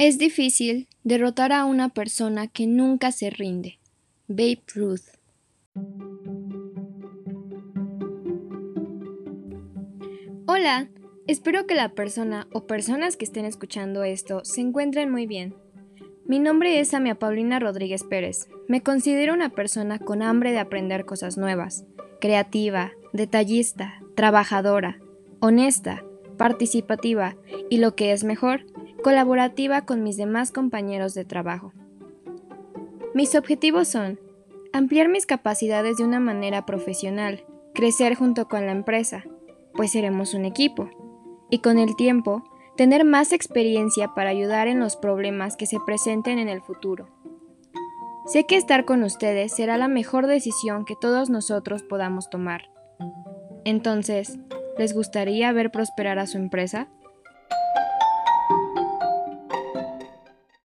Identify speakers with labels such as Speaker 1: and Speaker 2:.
Speaker 1: Es difícil derrotar a una persona que nunca se rinde. Babe Ruth. Hola, espero que la persona o personas que estén escuchando esto se encuentren muy bien. Mi nombre es Amia Paulina Rodríguez Pérez. Me considero una persona con hambre de aprender cosas nuevas, creativa, detallista, trabajadora, honesta, participativa y lo que es mejor, colaborativa con mis demás compañeros de trabajo. Mis objetivos son ampliar mis capacidades de una manera profesional, crecer junto con la empresa, pues seremos un equipo, y con el tiempo, tener más experiencia para ayudar en los problemas que se presenten en el futuro. Sé que estar con ustedes será la mejor decisión que todos nosotros podamos tomar. Entonces, ¿les gustaría ver prosperar a su empresa?